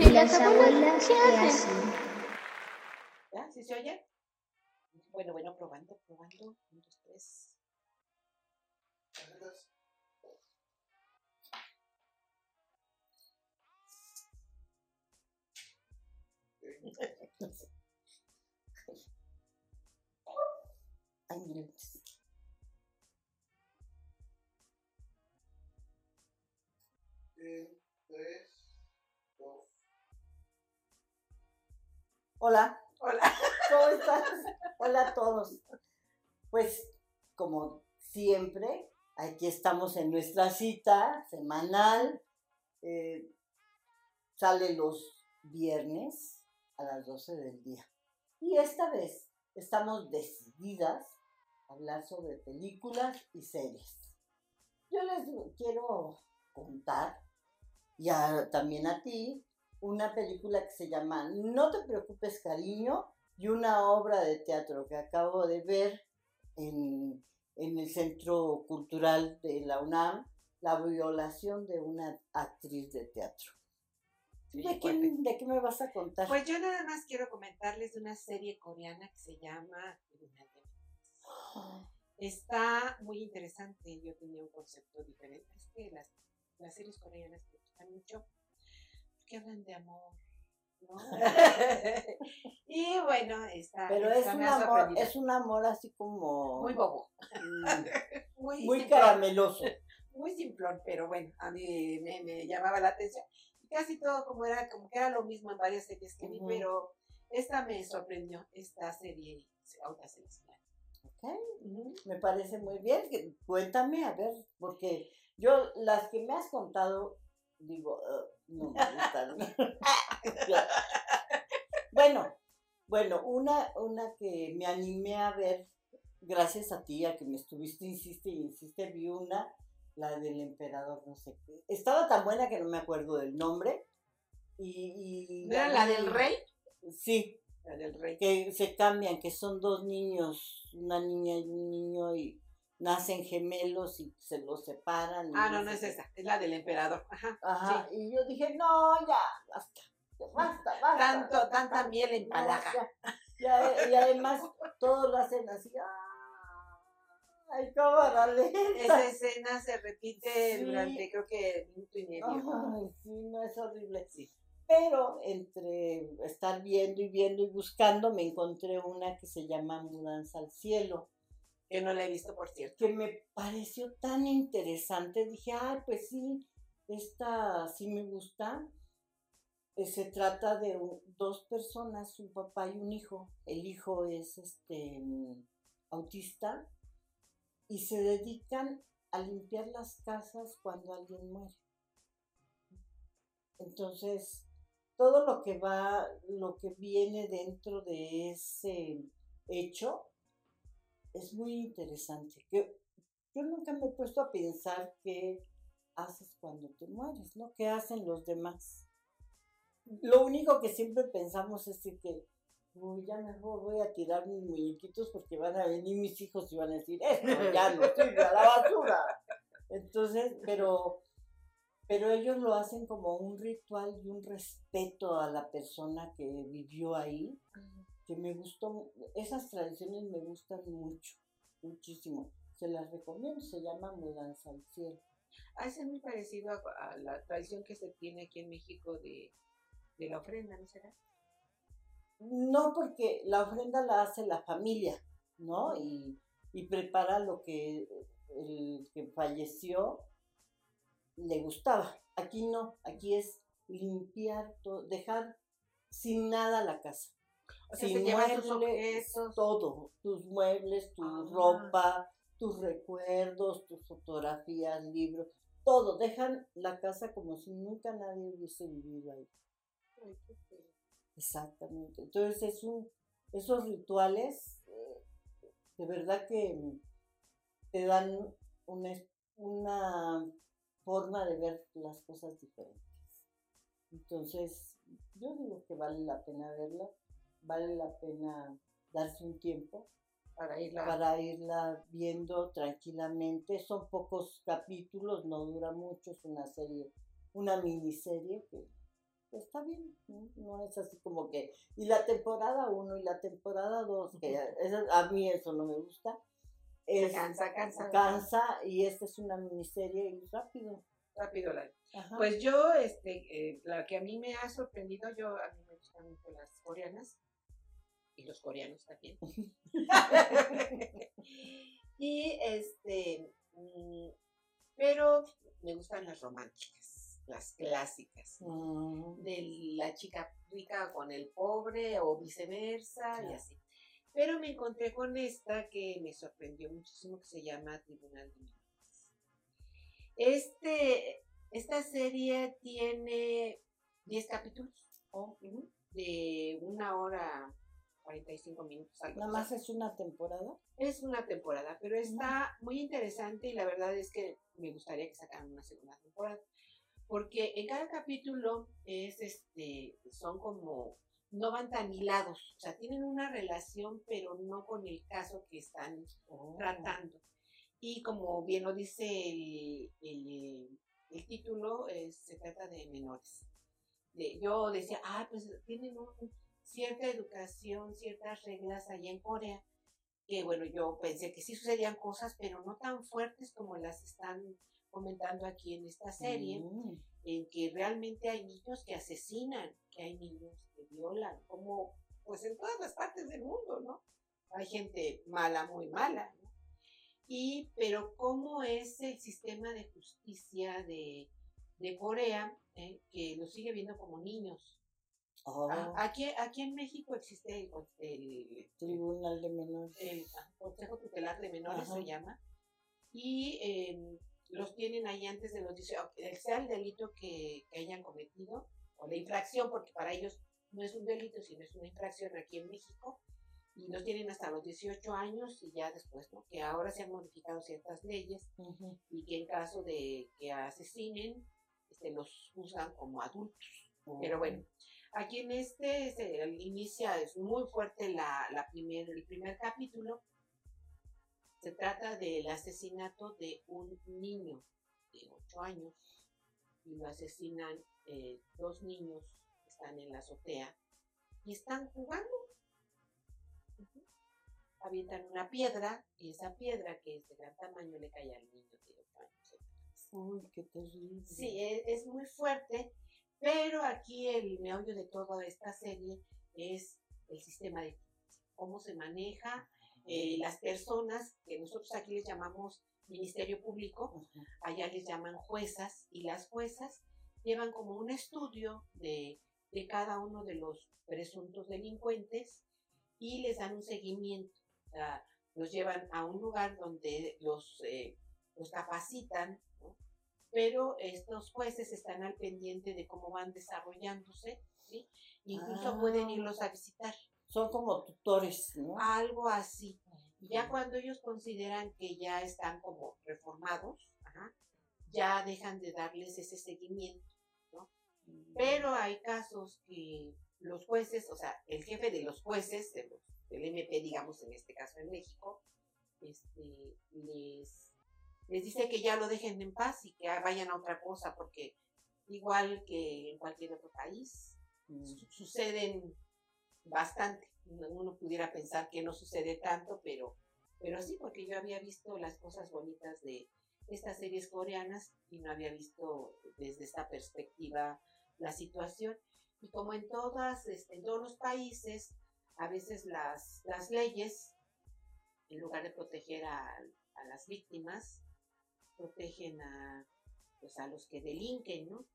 Y las abuelas ¿qué ¿qué hacen? ¿Ya? ¿Sí se oye? Bueno, bueno, probando, probando. Un, dos, tres. Ay, miren. Hola, Hola. ¿cómo estás? Hola a todos. Pues, como siempre, aquí estamos en nuestra cita semanal. eh, sale los viernes a las 12 del día. Y esta vez estamos decididas a hablar sobre películas y series. Yo les quiero contar, y a- también a ti, una película que se llama No te preocupes, cariño, y una obra de teatro que acabo de ver en, en el Centro Cultural de la UNAM, La violación de una actriz de teatro. Sí, ¿De, qué, de qué me vas a contar? Pues yo nada más quiero comentarles de una serie coreana que se llama Criminal de. Está muy interesante. Yo tenía un concepto diferente. Es que las, las series coreanas me gustan mucho porque hablan de amor. ¿no? y bueno, está. Pero es un, amor, es un amor así como... muy bobo. mm, Muy, muy simplón, carameloso. Muy simplón, pero bueno, a mí me, me llamaba la atención. Y casi todo como era, como que era lo mismo en varias series que vi, pero esta me sorprendió, esta serie, y ahorita se las enseñaré. Ok, Ujú. Me parece muy bien. que- Cuéntame, a ver, porque yo las que me has contado, digo, "Ugh, no me gustan. bueno, bueno, una, una que me animé a ver, gracias a ti, a que me estuviste, insiste y insiste, vi una, la del emperador, no sé qué. Estaba tan buena que no me acuerdo del nombre. Y, y ¿No era la del rey? Sí, La del rey. que se cambian, que son dos niños, una niña y un niño, y nacen gemelos y se los separan. Ah, no, no es esa, es la del emperador. Ajá. Ajá, y yo dije, no, ya, basta, basta, basta. Tanto, tanta miel en No, ya, ya, y además todos lo hacen así, "Ah, ay, cámara lenta. Esa escena se repite Sí. durante creo que minuto y medio. Ay, sí, no es horrible. Pero entre estar viendo y viendo y buscando, me encontré una que se llama Mudanza al Cielo. Que no la he visto, por cierto. que me pareció tan interesante. Dije, ay, pues sí, esta sí me gusta. Eh, Se trata de dos personas, un papá y un hijo. El hijo es este mm, autista y se dedican a limpiar las casas cuando alguien muere. Entonces, todo lo que va, lo que viene dentro de ese hecho es muy interesante. Que yo nunca me he puesto a pensar qué haces cuando te mueres, ¿no? ¿Qué hacen los demás? Lo único que siempre pensamos es que, uy, ya mejor voy a tirar mis muñequitos porque van a venir mis hijos y van a decir, esto ya no sirve a la basura. Entonces, pero, pero ellos lo hacen como un ritual y un respeto a la persona que vivió ahí que me gustó, esas tradiciones me gustan mucho, muchísimo. Se las recomiendo, se llama Mudanza al Cielo. Ah, es muy parecido a, a la tradición que se tiene aquí en México de, de la ofrenda, ¿no será? No porque la ofrenda la hace la familia, ¿no? Y, y prepara lo que el que falleció le gustaba. Aquí no, aquí es limpiar, todo, dejar sin nada la casa. Sin se sus muebles, objetos. todo, tus muebles, tu Ah. ropa, tus recuerdos, tus fotografías, libros, todo, dejan la casa como si nunca nadie hubiese vivido ahí. Ay, qué feo. Exactamente. Entonces es un, esos rituales, eh, de verdad que te dan una, una forma de ver las cosas diferentes. Entonces, yo digo que vale la pena verla, vale la pena darse un tiempo Para irla. para irla viendo tranquilamente. Son pocos capítulos, no dura mucho, es una serie, una miniserie que está bien, ¿no? No es así como que, y la temporada 1 y la temporada 2, que esa- a mí eso no me gusta, es, cansa, cansa. cansa y esta es una miniserie y rápido. Rápido la Ajá. Pues yo, este, eh, la que a mí me ha sorprendido, yo a mí me gustan mucho las coreanas y los coreanos también. y este, mm, pero me gustan las románticas, las clásicas, Mm, de la chica rica con el pobre o viceversa y así. Pero me encontré con esta que me sorprendió muchísimo, que se llama Tribunal de Menores. Este, esta serie tiene 10 capítulos ujú, de una hora 45 minutos. algo Nada más es una temporada. Es una temporada, pero está muy interesante y la verdad es que me gustaría que sacaran una segunda temporada. Porque en cada capítulo es este, son como, no van tan hilados, o sea, tienen una relación, pero no con el caso que están Oh. tratando. Y como bien lo dice el, el- el título, eh, se trata de menores. De- yo decía, ah, pues tienen un- cierta educación, ciertas reglas allá en Corea, que bueno, yo pensé que sí sucedían cosas, pero no tan fuertes como las están comentando aquí en esta serie, Mm, en que realmente hay niños que asesinan, que hay niños que violan, como pues en todas las partes del mundo, ¿no? Hay gente mala, muy mala, ¿no? Y, pero cómo es el sistema de justicia de, de Corea, eh, que lo sigue viendo como niños. Oh, Ah, Aquí, aquí en México existe el, el- Tribunal de Menores. el Consejo Tutelar de Menores, Ajá. se llama, y eh, los tienen ahí antes de los 18, sea el delito que, que hayan cometido, o la infracción, porque para ellos no es un delito, sino es una infracción aquí en México, y los tienen hasta los 18 años y ya después, ¿no? Que ahora se han modificado ciertas leyes Ujú. y que en caso de que asesinen, este, los juzgan como adultos. Pero bueno, aquí en este se inicia, es muy fuerte la, la primer, el primer capítulo. Se trata del asesinato de un niño de 8 años y lo asesinan eh, dos niños que están en la azotea y están jugando. Ujú. Avientan una piedra y esa piedra que es de gran tamaño le cae al niño de 8 años. Uy, qué terrible. Sí, es, es muy fuerte, pero aquí el meollo de toda esta serie es el sistema de cómo se maneja eh, las personas que nosotros aquí les llamamos Ministerio Público, allá les llaman juezas y las juezas llevan como un estudio de, de cada uno de los presuntos delincuentes y les dan un seguimiento. O sea, los llevan a un lugar donde los, eh, los capacitan. Pero estos jueces están al pendiente de cómo van desarrollándose, ¿sí? Incluso Ah. pueden irlos a visitar, Son como tutores, ¿no? algo así. Y ya cuando ellos consideran que ya están como reformados, ajá, ya dejan de darles ese seguimiento. Pero hay casos que los jueces, o sea, el jefe de los jueces, de los- del MP, digamos, en este caso en México, este, les, les dice que ya lo dejen en paz y que vayan a otra cosa, porque igual que en cualquier otro país, Mm. su- suceden bastante. Uno pudiera pensar que no sucede tanto, pero, pero sí, porque yo había visto las cosas bonitas de estas series coreanas y no había visto desde esta perspectiva la situación. Y como en todas, este, en todos los países, a veces las, las leyes, en lugar de proteger a, a las víctimas, protegen a, pues, a los que delinquen, ¿no?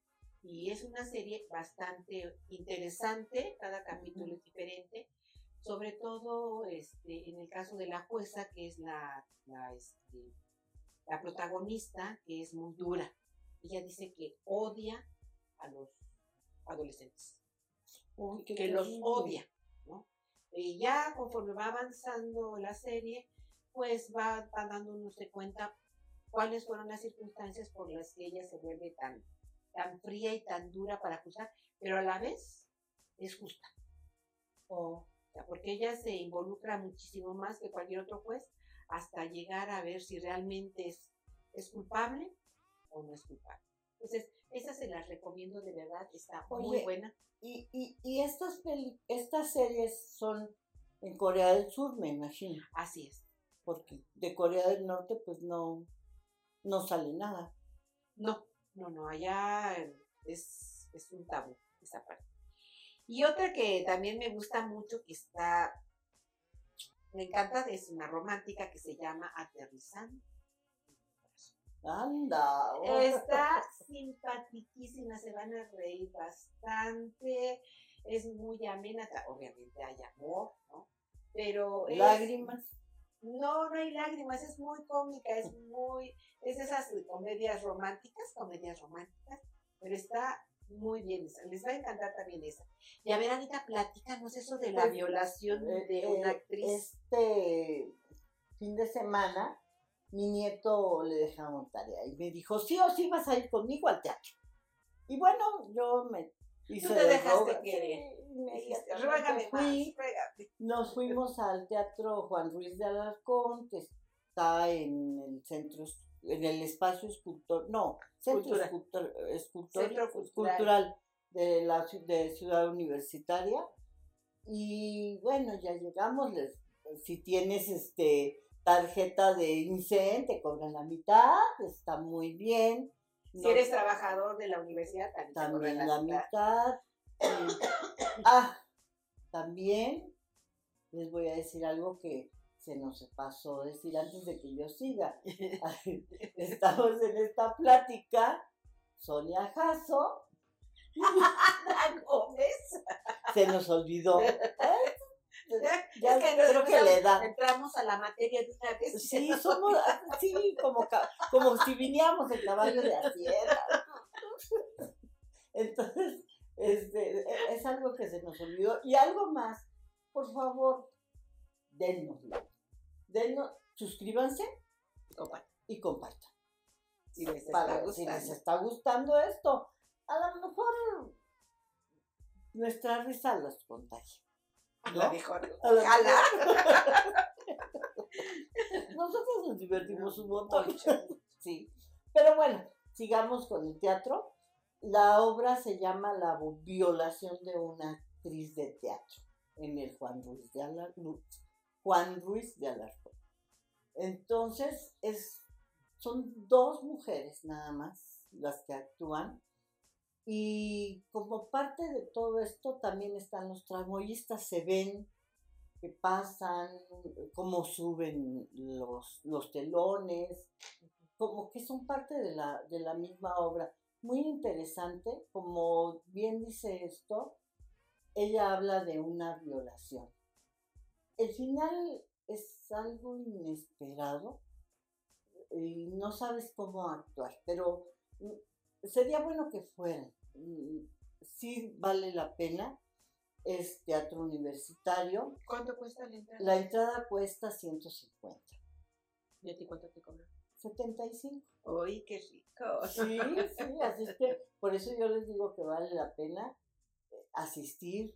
Y es una serie bastante interesante, cada capítulo es diferente, sobre todo este, en el caso de la jueza, que es la, la, este, la protagonista, que es muy dura. Ella dice que odia a los adolescentes, Uy, que los odia, ¿no? Y ya conforme va avanzando la serie, pues va, va dándose cuenta cuáles fueron las circunstancias por las que ella se vuelve tan, tan fría y tan dura para acusar, pero a la vez es justa. O sea, porque ella se involucra muchísimo más que cualquier otro juez hasta llegar a ver si realmente es, es culpable o no es culpable. Entonces, esa se las recomiendo de verdad, está muy Oye, buena. Y, y, y estas, peli- estas series son en Corea del Sur, me imagino, Así es. porque de Corea del Norte pues no, no sale nada. No, no, no, allá es, es un tabú esa parte. Y otra que también me gusta mucho, que está, me encanta, es una romántica que se llama Aterrizando. Anda. oh. Está simpatiquísima, se van a reír bastante, es muy amena, obviamente hay amor, ¿no? Pero es- Lágrimas. No, no hay lágrimas, es muy cómica, es muy, es de esas comedias románticas, comedias románticas, pero está muy bien esa, les va a encantar también esa. Y a ver, Anita, platícanos eso de la Pues, violación Eh, de eh, una actriz. Este fin de semana, mi nieto le dejaron tarea y me dijo, sí o sí vas a ir conmigo al teatro. Y bueno, yo me hice te de dejaste querer. Dijiste, más, ruégame. Nos fuimos al Teatro Juan Ruiz de Alarcón, que está en el centro, en el espacio escultor, no, centro Cultura. escultor, escultor- Centro cultural. escultural de la de Ciudad Universitaria. Y bueno, ya llegamos, les- si tienes este tarjeta de INSEN, te cobran la mitad, está muy bien. Si No- eres trabajador de la universidad, también, te también la mitad. mitad. ah, también les voy a decir algo que se nos pasó decir antes de que yo siga. Estamos en esta plática, Sonia Jasso, Gómez. se nos olvidó. Ya Es que creo que le da. Entramos a la materia de una vez. Sí, somos, sí, como, ca- como si viniéramos en caballo de hacienda. Es algo que se nos olvidó. Y algo más, por favor, dennoslo. Dennos, suscríbanse y compartan. Si les está Para, si gustando. les está gustando esto, a lo mejor nuestra risa los contagia. A ¿no? lo mejor. A lo Ojalá. Nosotros nos divertimos un montón. Mucho. Sí. Pero bueno, sigamos con el teatro. La obra se llama La violación de una actriz de teatro en el Juan Ruiz de Alarcón. Juan Ruiz de Alarcón. Entonces, es, son dos mujeres nada más las que actúan. Y como parte de todo esto también están los tramoyistas, se ven que pasan, cómo suben los, los telones, como que son parte de la, de la misma obra. Muy interesante, como bien dice esto, ella habla de una violación. El final es algo inesperado y no sabes cómo actuar, pero mm, sería bueno que fueran. Mm, Sí vale la pena. Es teatro universitario. ¿Cuánto cuesta la entrada? La entrada cuesta 150. ¿Y a ti cuánto te cobran? 75. Uy, qué rico. Sí, sí, así es que por eso yo les digo que vale la pena eh, asistir.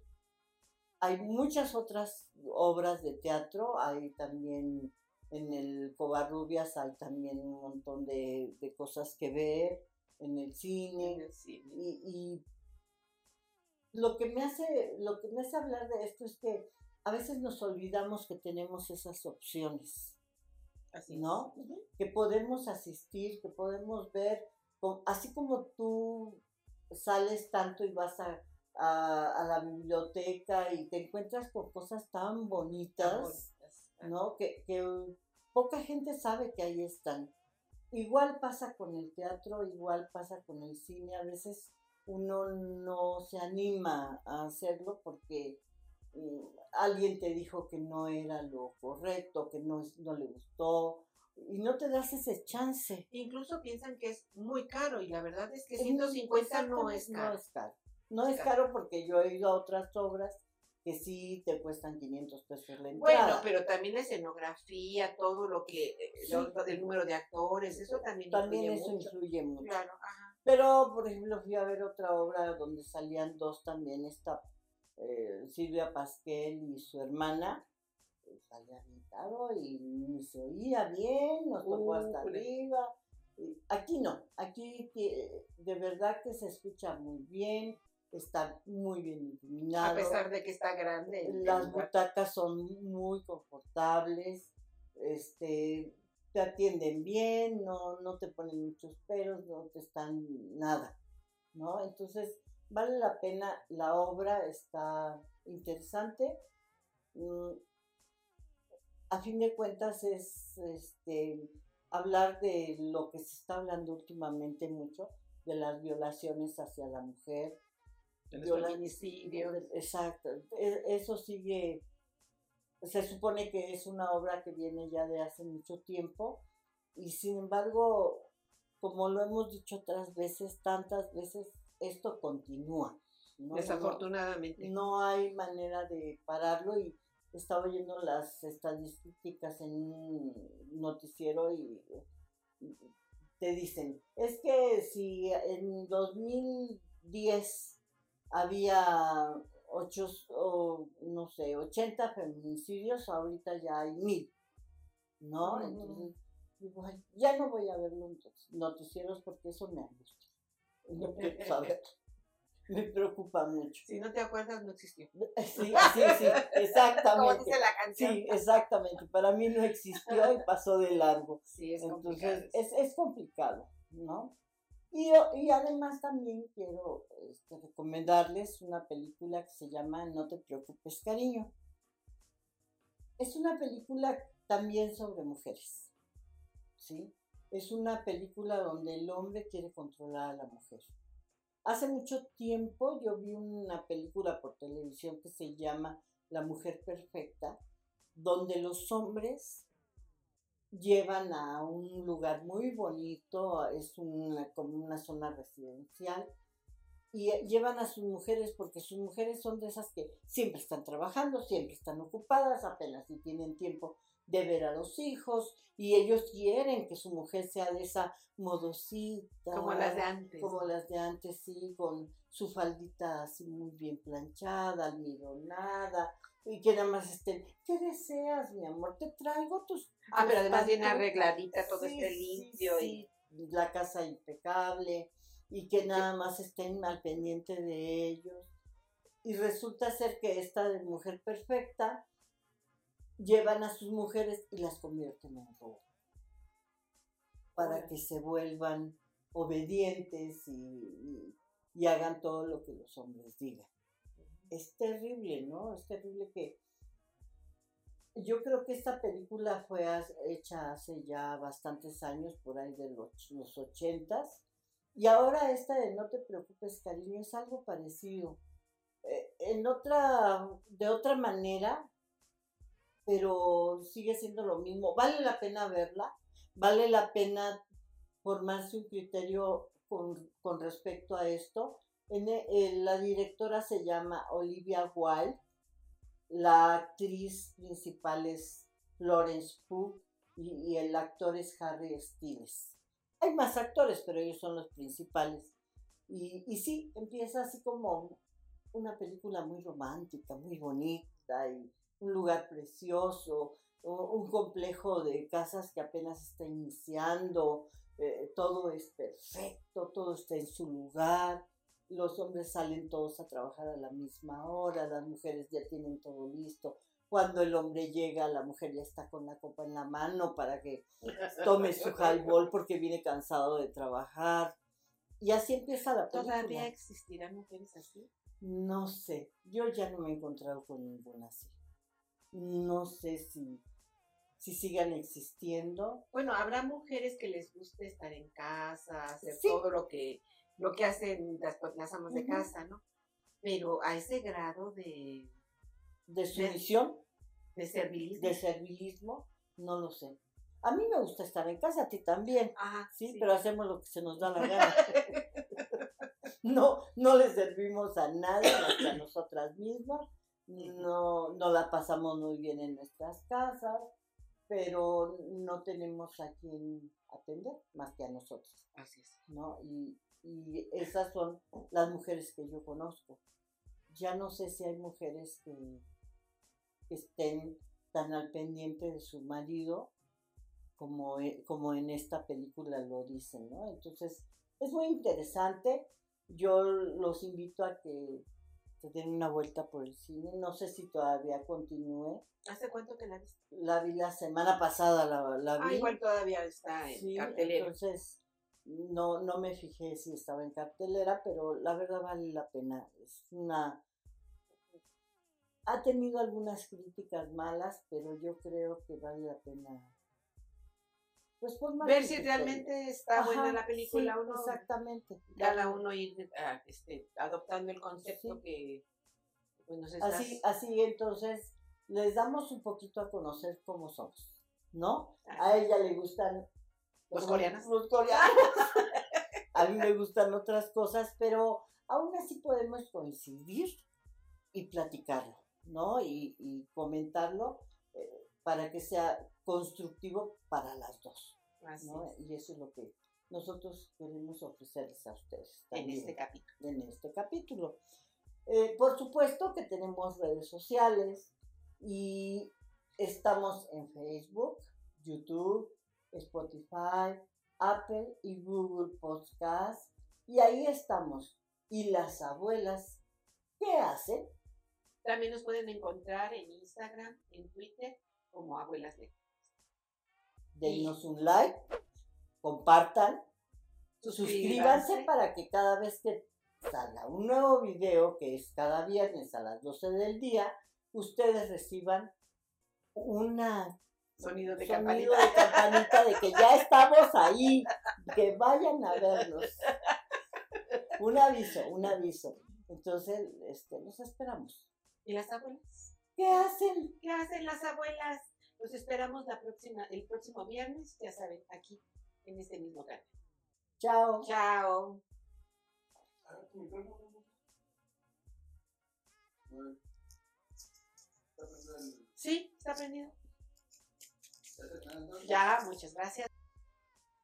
Hay muchas otras obras de teatro, hay también en el Covarrubias, hay también un montón de, de cosas que ver, en el cine, y, y lo que me hace, lo que me hace hablar de esto es que a veces nos olvidamos que tenemos esas opciones. Así. ¿no? Que podemos asistir, que podemos ver, así como tú sales tanto y vas a, a- a la biblioteca y te encuentras con cosas tan Tan bonitas, bonitas. ¿no? Que, que poca gente sabe que ahí están. Igual pasa con el teatro, igual pasa con el cine, a veces uno no se anima a hacerlo porque alguien te dijo que no era lo correcto, que no, no le gustó, y no te das ese chance. Incluso piensan que es muy caro y la verdad es que Es 150 no es caro. No es caro. No Es caro. porque yo he ido a otras obras que sí te cuestan 500 pesos la entrada. Bueno, pero también la escenografía, todo lo que, eh, Sí. lo- el número de actores, eso también, también influye eso mucho. influye mucho. Claro, ajá. Pero, por ejemplo, fui a ver otra obra donde salían dos también, esta eh, Silvia Pasquel y su hermana. Salía bien caro y ni se oía bien, nos tocó hasta arriba. Aquí no, aquí de verdad que se escucha muy bien, está muy bien iluminado. A pesar de que está grande. Las butacas son muy confortables, este, te atienden bien, no, no te ponen muchos peros, no te están nada, ¿no? Entonces, vale la pena, la obra está interesante. Mm, a fin de cuentas es este hablar de lo que se está hablando últimamente mucho, de las violaciones hacia la mujer, feminicidio. Exacto, e, eso sigue, se supone que es una obra que viene ya de hace mucho tiempo y sin embargo, como lo hemos dicho otras veces, tantas veces, esto continúa. Desafortunadamente. No, hay manera de pararlo y estaba oyendo las estadísticas en un noticiero y te dicen, es que si en 2010 había ocho, o, no sé, 80 feminicidios, ahorita ya hay mil, ¿no? Entonces, ya no voy a ver los noticieros porque eso me angustia. No quiero saber me preocupa mucho. Si no te acuerdas, no existió. Sí, sí, sí, exactamente. dice la canción. Sí, exactamente. Para mí no existió y pasó de largo. Sí, es Entonces, complicado. Es, es complicado, ¿no? Y, y además también quiero este, recomendarles una película que se llama No te preocupes, cariño. Es una película también sobre mujeres, ¿sí? Es una película donde el hombre quiere controlar a la mujer. Hace mucho tiempo yo vi una película por televisión que se llama La Mujer Perfecta, donde los hombres llevan a un lugar muy bonito, es como una zona residencial, y llevan a sus mujeres porque sus mujeres son de esas que siempre están trabajando, siempre están ocupadas, apenas si tienen tiempo de ver a los hijos y ellos quieren que su mujer sea de esa modosita. Como las de antes. Como las de antes, sí, con su faldita así muy bien planchada, almidonada, y que nada más estén, ¿qué deseas, mi amor? Te traigo tus... Ah, pero además bien arregladita, todo esté limpio. y... La casa impecable, y que nada más estén al pendiente de ellos. Y resulta ser que esta mujer perfecta llevan a sus mujeres y las convierten en robo. Para que se vuelvan obedientes y, y, hagan todo lo que los hombres digan. Es terrible, ¿no? Es terrible que... Yo creo que esta película fue hecha hace ya bastantes años, por ahí de los, los ochentas, y ahora esta de No te preocupes, cariño, es algo parecido. Eh, en otra, de otra manera, pero sigue siendo lo mismo. Vale la pena verla, vale la pena formarse un criterio con, con respecto a esto. En, eh, la directora se llama Olivia Wilde, la actriz principal es Florence Pugh y, y el actor es Harry Styles. Hay más actores, pero ellos son los principales. Y, y sí, empieza así como una película muy romántica, muy bonita y un lugar precioso, un complejo de casas que apenas está iniciando, eh, todo es perfecto, todo está en su lugar, los hombres salen todos a trabajar a la misma hora, las mujeres ya tienen todo listo. Cuando el hombre llega, la mujer ya está con la copa en la mano para que tome su highball porque viene cansado de trabajar. Y así empieza la película. ¿Todavía existirán mujeres así? No sé, yo ya no me he encontrado con ninguna así no sé si, si sigan existiendo. Bueno, habrá mujeres que les guste estar en casa, hacer todo lo que, lo que hacen las, las amas de casa, ¿no? Pero a ese grado de... ¿De sumisión? De, servilismo. De servilismo, no lo sé. A mí me gusta estar en casa, a ti también. ¿sí? Pero hacemos lo que se nos da la gana. no, no le servimos a nadie que a nosotras mismas no, no la pasamos muy bien en nuestras casas, pero no tenemos a quien atender más que a nosotros. Así es. ¿no? Y, y esas son las mujeres que yo conozco. Ya no sé si hay mujeres que, que estén tan al pendiente de su marido como, e- como en esta película lo dicen, ¿no? Entonces, es muy interesante. Yo los invito a que se den una vuelta por el cine. No sé si todavía continúe. ¿Hace cuánto que la viste? La vi la semana pasada, la, la Ah, vi. igual todavía está en Sí, cartelera. entonces no, no me fijé si estaba en cartelera, pero la verdad vale la pena. Es una... Ha tenido algunas críticas malas, pero yo creo que vale la pena. Pues Ver si realmente está Ajá, buena la película sí, o no. Exactamente. Cada uno ir ah, este, adoptando el concepto Sí. que pues, nos estás... Así, así entonces les damos un poquito a conocer cómo somos, ¿no? A ella le gustan Los coreanos. Los coreanos. a mí me gustan otras cosas, pero aún así podemos coincidir y platicarlo, ¿no? Y, y comentarlo eh, para que sea constructivo para las dos, Así ¿no? es, Y eso es lo que nosotros queremos ofrecerles a ustedes en también este capítulo. en este capítulo. Eh, por supuesto que tenemos redes sociales y estamos en Facebook, YouTube, Spotify, Apple y Google Podcast. Y ahí estamos. Y las abuelas, ¿qué hacen? También nos pueden encontrar en Instagram, en Twitter, como Abuelas de Denos un like, compartan, suscríbanse para que cada vez que salga un nuevo video, que es cada viernes a las 12 del día, ustedes reciban una Sonido de sonido campanita. de campanita de que ya estamos ahí, que vayan a vernos. Un aviso, un aviso. Entonces, este, los esperamos. ¿Y las abuelas? ¿Qué hacen? ¿Qué hacen las abuelas? Los esperamos la próxima, el próximo viernes, ya saben, aquí, en este mismo canal. Chao. Chao. Sí, está prendido. ¿Ya está prendido? Ya, muchas gracias.